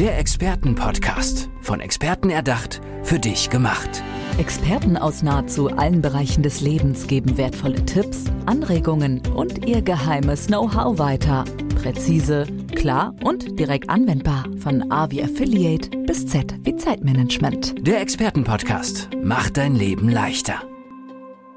Der Expertenpodcast. Von Experten erdacht, für dich gemacht. Experten aus nahezu allen Bereichen des Lebens geben wertvolle Tipps, Anregungen und ihr geheimes Know-how weiter. Präzise, klar und direkt anwendbar. Von A wie Affiliate bis Z wie Zeitmanagement. Der Expertenpodcast macht dein Leben leichter.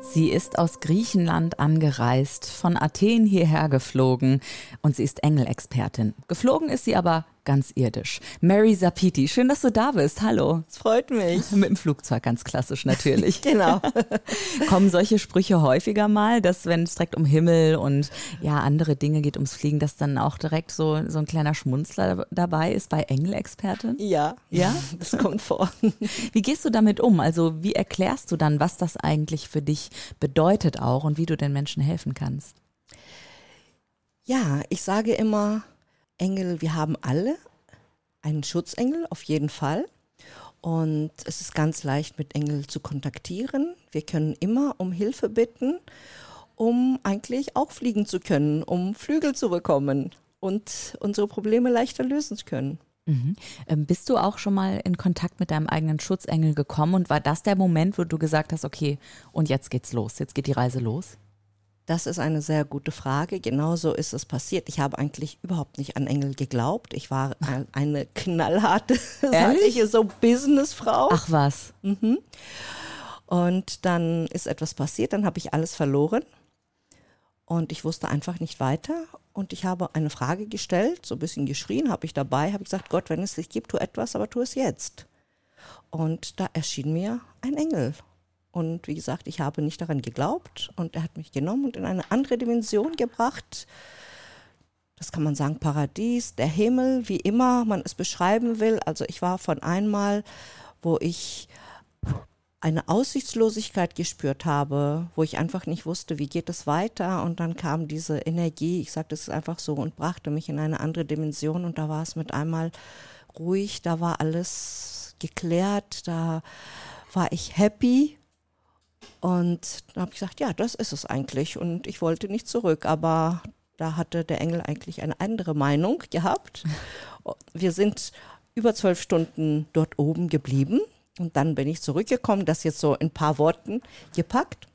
Sie ist aus Griechenland angereist, von Athen hierher geflogen und sie ist Engelexpertin. Geflogen ist sie aber ganz irdisch. Mary Sapiti, schön, dass du da bist. Hallo. Es freut mich. Mit dem Flugzeug ganz klassisch natürlich. genau. Kommen solche Sprüche häufiger mal, dass wenn es direkt um Himmel und ja andere Dinge geht ums Fliegen, dass dann auch direkt so so ein kleiner Schmunzler dabei ist bei Engelexpertin? Ja. Ja, das kommt vor. Wie gehst du damit um? Also wie erklärst du dann, was das eigentlich für dich bedeutet auch und wie du den Menschen helfen kannst? Ja, ich sage immer, Engel, wir haben alle einen Schutzengel, auf jeden Fall. Und es ist ganz leicht, mit Engel zu kontaktieren. Wir können immer um Hilfe bitten, um eigentlich auch fliegen zu können, um Flügel zu bekommen und unsere Probleme leichter lösen zu können. Mhm. Ähm, bist du auch schon mal in Kontakt mit deinem eigenen Schutzengel gekommen und war das der Moment, wo du gesagt hast, okay, und jetzt geht's los, jetzt geht die Reise los? Das ist eine sehr gute Frage. Genauso ist es passiert. Ich habe eigentlich überhaupt nicht an Engel geglaubt. Ich war eine knallharte, sage ich, so Businessfrau. Ach was. Mhm. Und dann ist etwas passiert, dann habe ich alles verloren. Und ich wusste einfach nicht weiter. Und ich habe eine Frage gestellt, so ein bisschen geschrien, habe ich dabei, habe ich gesagt, Gott, wenn es dich gibt, tu etwas, aber tu es jetzt. Und da erschien mir ein Engel. Und wie gesagt, ich habe nicht daran geglaubt und er hat mich genommen und in eine andere Dimension gebracht. Das kann man sagen, Paradies, der Himmel, wie immer man es beschreiben will. Also ich war von einmal, wo ich eine Aussichtslosigkeit gespürt habe, wo ich einfach nicht wusste, wie geht es weiter. Und dann kam diese Energie, ich sage das einfach so, und brachte mich in eine andere Dimension. Und da war es mit einmal ruhig, da war alles geklärt, da war ich happy und da habe ich gesagt, ja, das ist es eigentlich. Und ich wollte nicht zurück, aber da hatte der Engel eigentlich eine andere Meinung gehabt. Wir sind über zwölf Stunden dort oben geblieben. Und dann bin ich zurückgekommen, das jetzt so in ein paar Worten gepackt.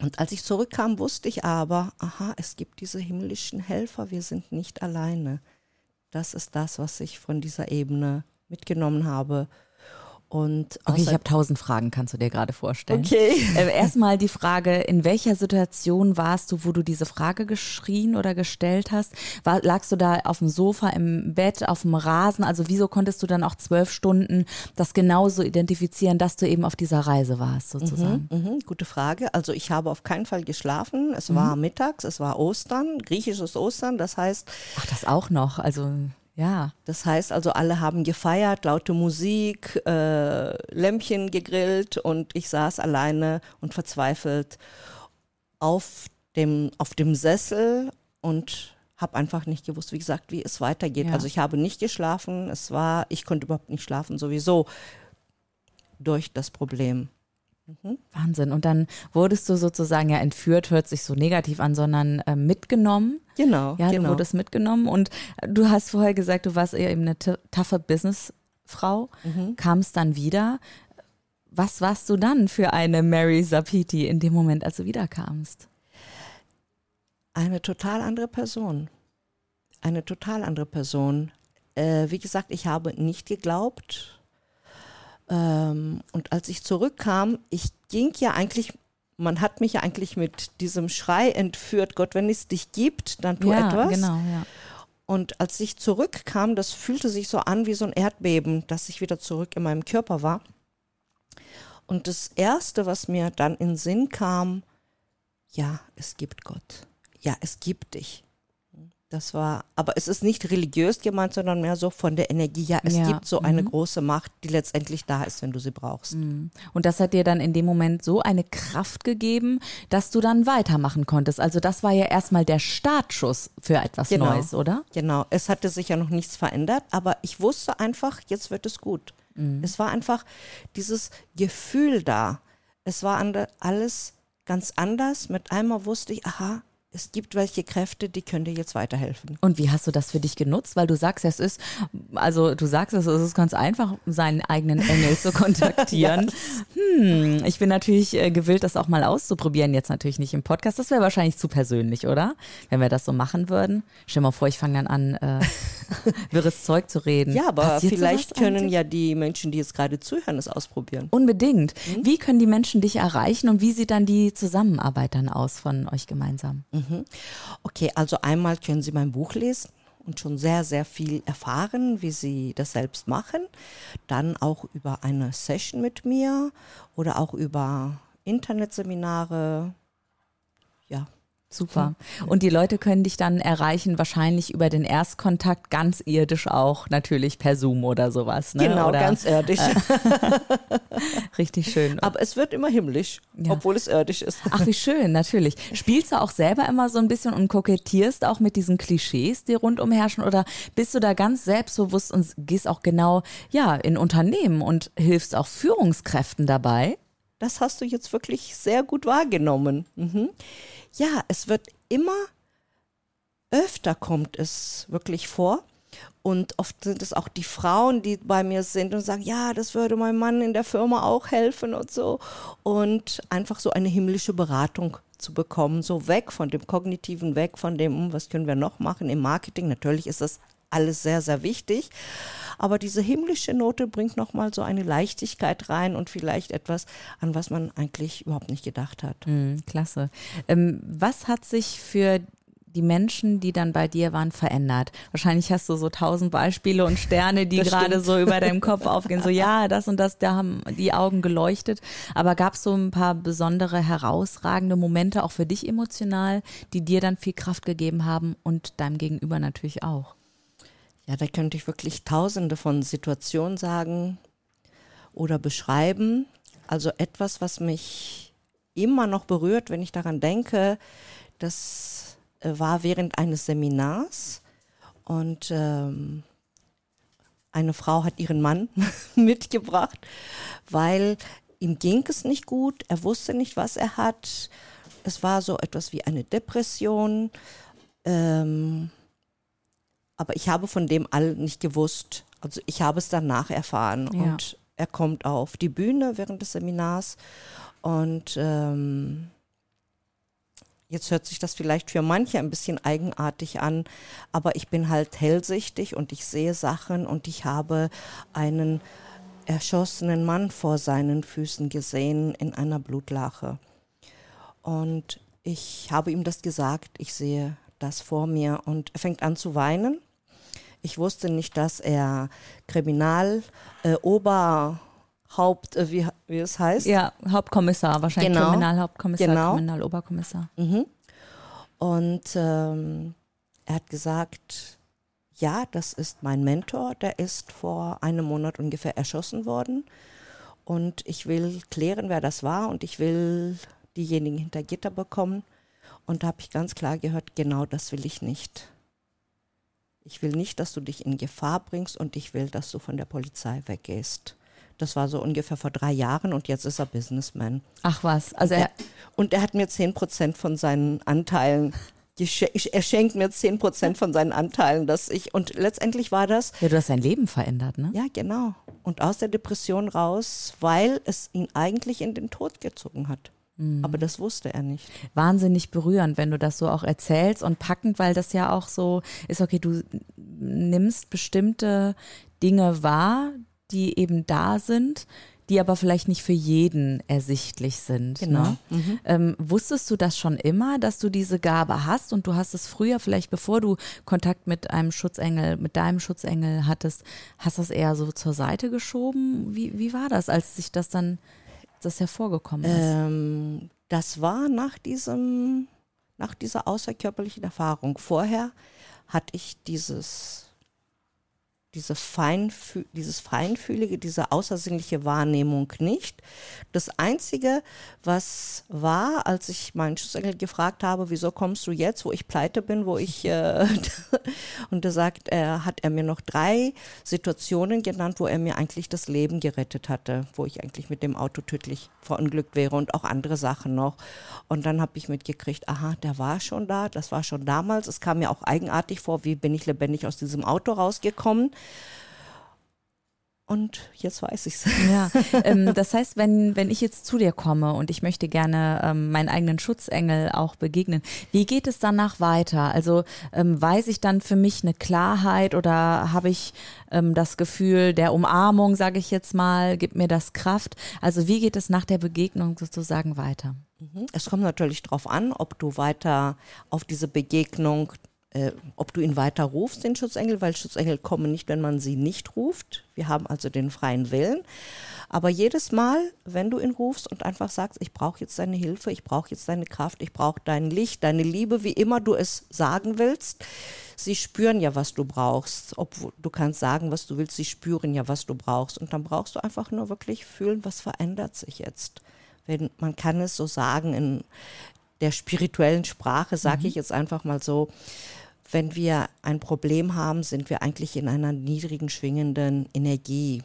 Und als ich zurückkam, wusste ich aber, aha, es gibt diese himmlischen Helfer, wir sind nicht alleine. Das ist das, was ich von dieser Ebene mitgenommen habe. Und okay, ich habe tausend Fragen, kannst du dir gerade vorstellen. Okay. Äh, erstmal die Frage, in welcher Situation warst du, wo du diese Frage geschrien oder gestellt hast? War, lagst du da auf dem Sofa, im Bett, auf dem Rasen? Also wieso konntest du dann auch zwölf Stunden das genauso identifizieren, dass du eben auf dieser Reise warst, sozusagen? Mhm, mh, gute Frage. Also ich habe auf keinen Fall geschlafen. Es mhm. war mittags, es war Ostern, griechisches Ostern. Das heißt. Ach, das auch noch. Also ja. Das heißt also, alle haben gefeiert, laute Musik, äh, Lämpchen gegrillt und ich saß alleine und verzweifelt auf dem, auf dem Sessel und habe einfach nicht gewusst, wie gesagt, wie es weitergeht. Ja. Also ich habe nicht geschlafen, es war, ich konnte überhaupt nicht schlafen, sowieso durch das Problem. Mhm. Wahnsinn. Und dann wurdest du sozusagen ja entführt, hört sich so negativ an, sondern äh, mitgenommen. Genau. Ja, genau. du wurdest mitgenommen. Und du hast vorher gesagt, du warst eher eben eine taffe Businessfrau, mhm. kamst dann wieder. Was warst du dann für eine Mary Sapiti in dem Moment, als du wiederkamst? Eine total andere Person. Eine total andere Person. Äh, wie gesagt, ich habe nicht geglaubt, ähm, und als ich zurückkam, ich ging ja eigentlich, man hat mich ja eigentlich mit diesem Schrei entführt, Gott, wenn es dich gibt, dann tu ja, etwas. Genau, ja. Und als ich zurückkam, das fühlte sich so an wie so ein Erdbeben, dass ich wieder zurück in meinem Körper war. Und das Erste, was mir dann in Sinn kam, ja, es gibt Gott. Ja, es gibt dich. Das war, aber es ist nicht religiös gemeint, sondern mehr so von der Energie. Ja, es ja. gibt so eine mhm. große Macht, die letztendlich da ist, wenn du sie brauchst. Mhm. Und das hat dir dann in dem Moment so eine Kraft gegeben, dass du dann weitermachen konntest. Also das war ja erstmal der Startschuss für etwas genau. Neues, oder? Genau. Es hatte sich ja noch nichts verändert, aber ich wusste einfach, jetzt wird es gut. Mhm. Es war einfach dieses Gefühl da. Es war alles ganz anders. Mit einmal wusste ich, aha, es gibt welche Kräfte, die können dir jetzt weiterhelfen. Und wie hast du das für dich genutzt? Weil du sagst, es ist, also du sagst, es ist ganz einfach, seinen eigenen Engel zu kontaktieren. Hm, ich bin natürlich äh, gewillt, das auch mal auszuprobieren. Jetzt natürlich nicht im Podcast. Das wäre wahrscheinlich zu persönlich, oder? Wenn wir das so machen würden. Stell dir mal vor, ich fange dann an, äh, wirres Zeug zu reden. Ja, aber Passiert vielleicht können eigentlich? ja die Menschen, die jetzt gerade zuhören, es ausprobieren. Unbedingt. Wie können die Menschen dich erreichen und wie sieht dann die Zusammenarbeit dann aus von euch gemeinsam? Okay, also einmal können Sie mein Buch lesen und schon sehr, sehr viel erfahren, wie Sie das selbst machen. Dann auch über eine Session mit mir oder auch über Internetseminare. Ja, Super. Und die Leute können dich dann erreichen, wahrscheinlich über den Erstkontakt, ganz irdisch auch, natürlich per Zoom oder sowas. Ne? genau, oder, ganz irdisch. Richtig schön. Aber es wird immer himmlisch, Ja. obwohl es irdisch ist. Ach, wie schön, natürlich. Spielst du auch selber immer so ein bisschen und kokettierst auch mit diesen Klischees, die rundum herrschen? Oder bist du da ganz selbstbewusst und gehst auch genau, ja, in Unternehmen und hilfst auch Führungskräften dabei? Das hast du jetzt wirklich sehr gut wahrgenommen. Mhm. Ja, es wird immer öfter kommt es wirklich vor. Und oft sind es auch die Frauen, die bei mir sind und sagen, ja, das würde meinem Mann in der Firma auch helfen und so. Und einfach so eine himmlische Beratung zu bekommen, so weg von dem Kognitiven, weg von dem, hm, was können wir noch machen im Marketing. Natürlich ist das alles sehr, sehr wichtig. Aber diese himmlische Note bringt nochmal so eine Leichtigkeit rein und vielleicht etwas, an was man eigentlich überhaupt nicht gedacht hat. Hm, klasse. Ähm, was hat sich für die Menschen, die dann bei dir waren, verändert? Wahrscheinlich hast du so tausend Beispiele und Sterne, die gerade so über deinem Kopf aufgehen. So, ja, das und das, da haben die Augen geleuchtet. Aber gab es so ein paar besondere, herausragende Momente, auch für dich emotional, die dir dann viel Kraft gegeben haben und deinem Gegenüber natürlich auch? Ja, da könnte ich wirklich tausende von Situationen sagen oder beschreiben. Also etwas, was mich immer noch berührt, wenn ich daran denke, das äh, war während eines Seminars und ähm, eine Frau hat ihren Mann mitgebracht, weil ihm ging es nicht gut, er wusste nicht, was er hat. Es war so etwas wie eine Depression. Ähm, aber ich habe von dem all nicht gewusst. Also ich habe es danach erfahren. Ja. Und er kommt auf die Bühne während des Seminars und ähm, jetzt hört sich das vielleicht für manche ein bisschen eigenartig an, aber ich bin halt hellsichtig und ich sehe Sachen und ich habe einen erschossenen Mann vor seinen Füßen gesehen in einer Blutlache. Und ich habe ihm das gesagt, ich sehe das vor mir und er fängt an zu weinen. Ich wusste nicht, dass er Kriminal, äh, Oberhaupt, äh, wie, wie es heißt. Ja, Hauptkommissar, wahrscheinlich Genau. Kriminalhauptkommissar, Genau. Kriminaloberkommissar. Und ähm, er hat gesagt, ja, das ist mein Mentor, der ist vor einem Monat ungefähr erschossen worden. Und ich will klären, wer das war und ich will diejenigen hinter Gitter bekommen. Und da habe ich ganz klar gehört, genau das will ich nicht. Ich will nicht, dass du dich in Gefahr bringst und ich will, dass du von der Polizei weggehst. Das war so ungefähr vor drei Jahren und jetzt ist er Businessman. Ach was, also er, Er, und er hat mir 10% von seinen Anteilen, er schenkt mir 10% von seinen Anteilen, dass ich, und letztendlich war das, ja, du hast dein Leben verändert, ne? ja genau, und aus der Depression raus, weil es ihn eigentlich in den Tod gezogen hat. Aber das wusste er nicht. wahnsinnig berührend, wenn du das so auch erzählst und packend, weil das ja auch so ist, okay, du nimmst bestimmte Dinge wahr, die eben da sind, die aber vielleicht nicht für jeden ersichtlich sind. Genau. Ne? Ähm, wusstest du das schon immer, dass du diese Gabe hast und du hast es früher, vielleicht bevor du Kontakt mit einem Schutzengel, mit deinem Schutzengel hattest, hast das eher so zur Seite geschoben? Wie, wie war das, als sich das dann das hervorgekommen ist? Ähm, das war nach diesem, nach dieser außerkörperlichen Erfahrung. Vorher hatte ich dieses, diese Feinfü dieses feinfühlige, diese außersinnliche Wahrnehmung nicht. Das Einzige, was war, als ich meinen Schutzengel gefragt habe, wieso kommst du jetzt, wo ich pleite bin, wo ich, äh, und da sagt er, hat er mir noch drei Situationen genannt, wo er mir eigentlich das Leben gerettet hatte, wo ich eigentlich mit dem Auto tödlich verunglückt wäre und auch andere Sachen noch. Und dann habe ich mitgekriegt, aha, der war schon da, das war schon damals. Es kam mir auch eigenartig vor, wie bin ich lebendig aus diesem Auto rausgekommen. Und jetzt weiß ich es. Ja, ähm, das heißt, wenn, wenn ich jetzt zu dir komme und ich möchte gerne ähm, meinen eigenen Schutzengel auch begegnen, wie geht es danach weiter? Also ähm, weiß ich dann für mich eine Klarheit oder habe ich ähm, das Gefühl der Umarmung, sage ich jetzt mal, gibt mir das Kraft? Also wie geht es nach der Begegnung sozusagen weiter? Mhm. Es kommt natürlich darauf an, ob du weiter auf diese Begegnung äh, ob du ihn weiter rufst, den Schutzengel, weil Schutzengel kommen nicht, wenn man sie nicht ruft. Wir haben also den freien Willen. Aber jedes Mal, wenn du ihn rufst und einfach sagst, ich brauche jetzt deine Hilfe, ich brauche jetzt deine Kraft, ich brauche dein Licht, deine Liebe, wie immer du es sagen willst, sie spüren ja, was du brauchst. Ob du kannst sagen, was du willst, sie spüren ja, was du brauchst. Und dann brauchst du einfach nur wirklich fühlen, was verändert sich jetzt. Wenn, man kann es so sagen in der spirituellen Sprache, sage mhm. ich jetzt einfach mal so, wenn wir ein Problem haben, sind wir eigentlich in einer niedrigen schwingenden Energie.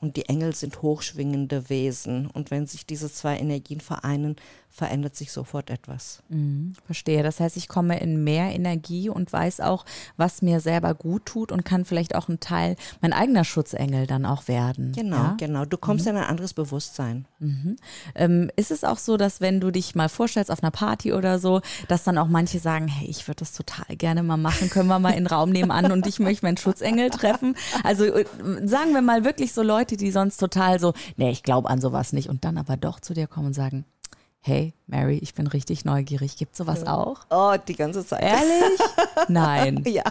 Und die Engel sind hochschwingende Wesen. Und wenn sich diese zwei Energien vereinen, verändert sich sofort etwas. Mhm, verstehe. Das heißt, ich komme in mehr Energie und weiß auch, was mir selber gut tut und kann vielleicht auch ein Teil, mein eigener Schutzengel dann auch werden. Genau, ja? genau. Du kommst mhm. in ein anderes Bewusstsein. Mhm. Ähm, ist es auch so, dass wenn du dich mal vorstellst auf einer Party oder so, dass dann auch manche sagen, hey, ich würde das total gerne mal machen, können wir mal in den Raum nebenan und ich möchte meinen Schutzengel treffen? Also äh, sagen wir mal wirklich so Leute, die sonst total so, nee, ich glaube an sowas nicht. Und dann aber doch zu dir kommen und sagen, hey, Mary, ich bin richtig neugierig. Gibt sowas auch? Oh, die ganze Zeit. Ehrlich? Nein. ja.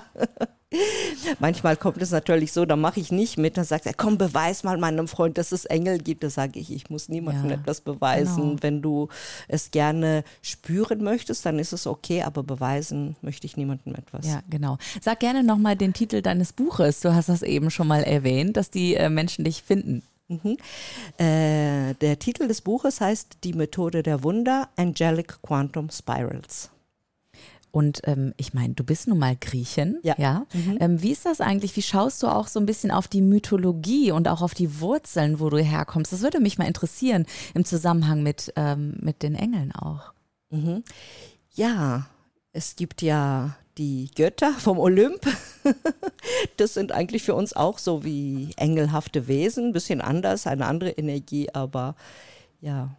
Manchmal kommt es natürlich so, da mache ich nicht mit, dann sagt er, komm, beweis mal meinem Freund, dass es Engel gibt. Da sage ich, ich muss niemandem ja, etwas beweisen. Genau. Wenn du es gerne spüren möchtest, dann ist es okay, aber beweisen möchte ich niemandem etwas. Ja, genau. Sag gerne nochmal den Titel deines Buches. Du hast das eben schon mal erwähnt, dass die äh, Menschen dich finden. Mhm. Äh, der Titel des Buches heißt Die Methode der Wunder, Angelic Quantum Spirals. Und ähm, ich meine, du bist nun mal Griechin, ja. ja? Mhm. Ähm, wie ist das eigentlich? Wie schaust du auch so ein bisschen auf die Mythologie und auch auf die Wurzeln, wo du herkommst? Das würde mich mal interessieren im Zusammenhang mit, ähm, mit den Engeln auch. Mhm. Ja, es gibt ja die Götter vom Olymp. das sind eigentlich für uns auch so wie engelhafte Wesen, ein bisschen anders, eine andere Energie, aber ja,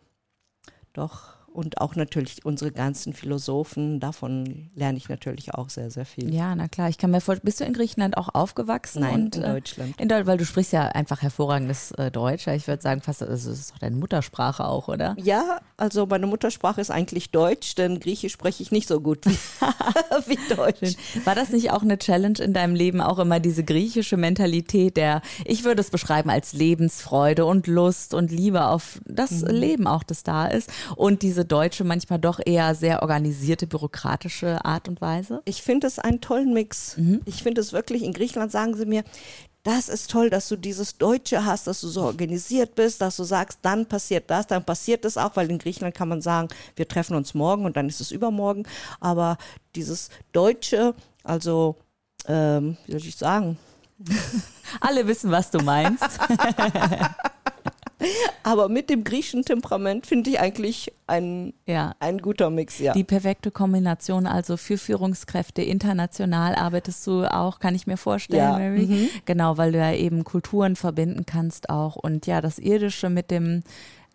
doch und auch natürlich unsere ganzen Philosophen, davon lerne ich natürlich auch sehr, sehr viel. Ja, na klar. Ich kann mir vorstellen, bist du in Griechenland auch aufgewachsen? Nein, und, in äh, Deutschland. In Deutschland, weil du sprichst ja einfach hervorragendes äh, Deutsch. Ich würde sagen, fast, also das ist doch deine Muttersprache auch, oder? Ja, also meine Muttersprache ist eigentlich Deutsch, denn Griechisch spreche ich nicht so gut wie, wie Deutsch. War das nicht auch eine Challenge in deinem Leben, auch immer diese griechische Mentalität der, ich würde es beschreiben als Lebensfreude und Lust und Liebe auf das mhm. Leben auch, das da ist und diese deutsche, manchmal doch eher sehr organisierte, bürokratische Art und Weise? Ich finde es einen tollen Mix. Mhm. Ich finde es wirklich, in Griechenland sagen sie mir, das ist toll, dass du dieses Deutsche hast, dass du so organisiert bist, dass du sagst, dann passiert das, dann passiert das auch, weil in Griechenland kann man sagen, wir treffen uns morgen und dann ist es übermorgen. Aber dieses Deutsche, also, ähm, wie soll ich sagen? Alle wissen, was du meinst. Aber mit dem griechischen Temperament finde ich eigentlich ein, ja. ein guter Mix, ja. Die perfekte Kombination, also für Führungskräfte international arbeitest du auch, kann ich mir vorstellen, ja. Mary. Mhm. Genau, weil du ja eben Kulturen verbinden kannst auch. Und ja, das Irdische mit dem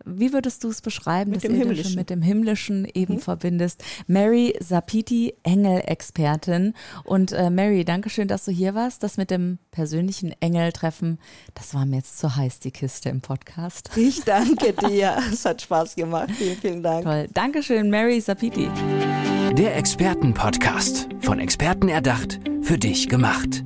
wie würdest du es beschreiben, mit dem Himmlischen. mit dem Himmlischen eben mhm. verbindest? Mary Sapiti, Engelexpertin. Und äh, Mary, danke schön, dass du hier warst. Das mit dem persönlichen Engeltreffen, das war mir jetzt zu heiß, die Kiste im Podcast. Ich danke dir. es hat Spaß gemacht. Vielen, vielen Dank. Toll. Dankeschön, Mary Sapiti. Der Expertenpodcast. Von Experten erdacht, für dich gemacht.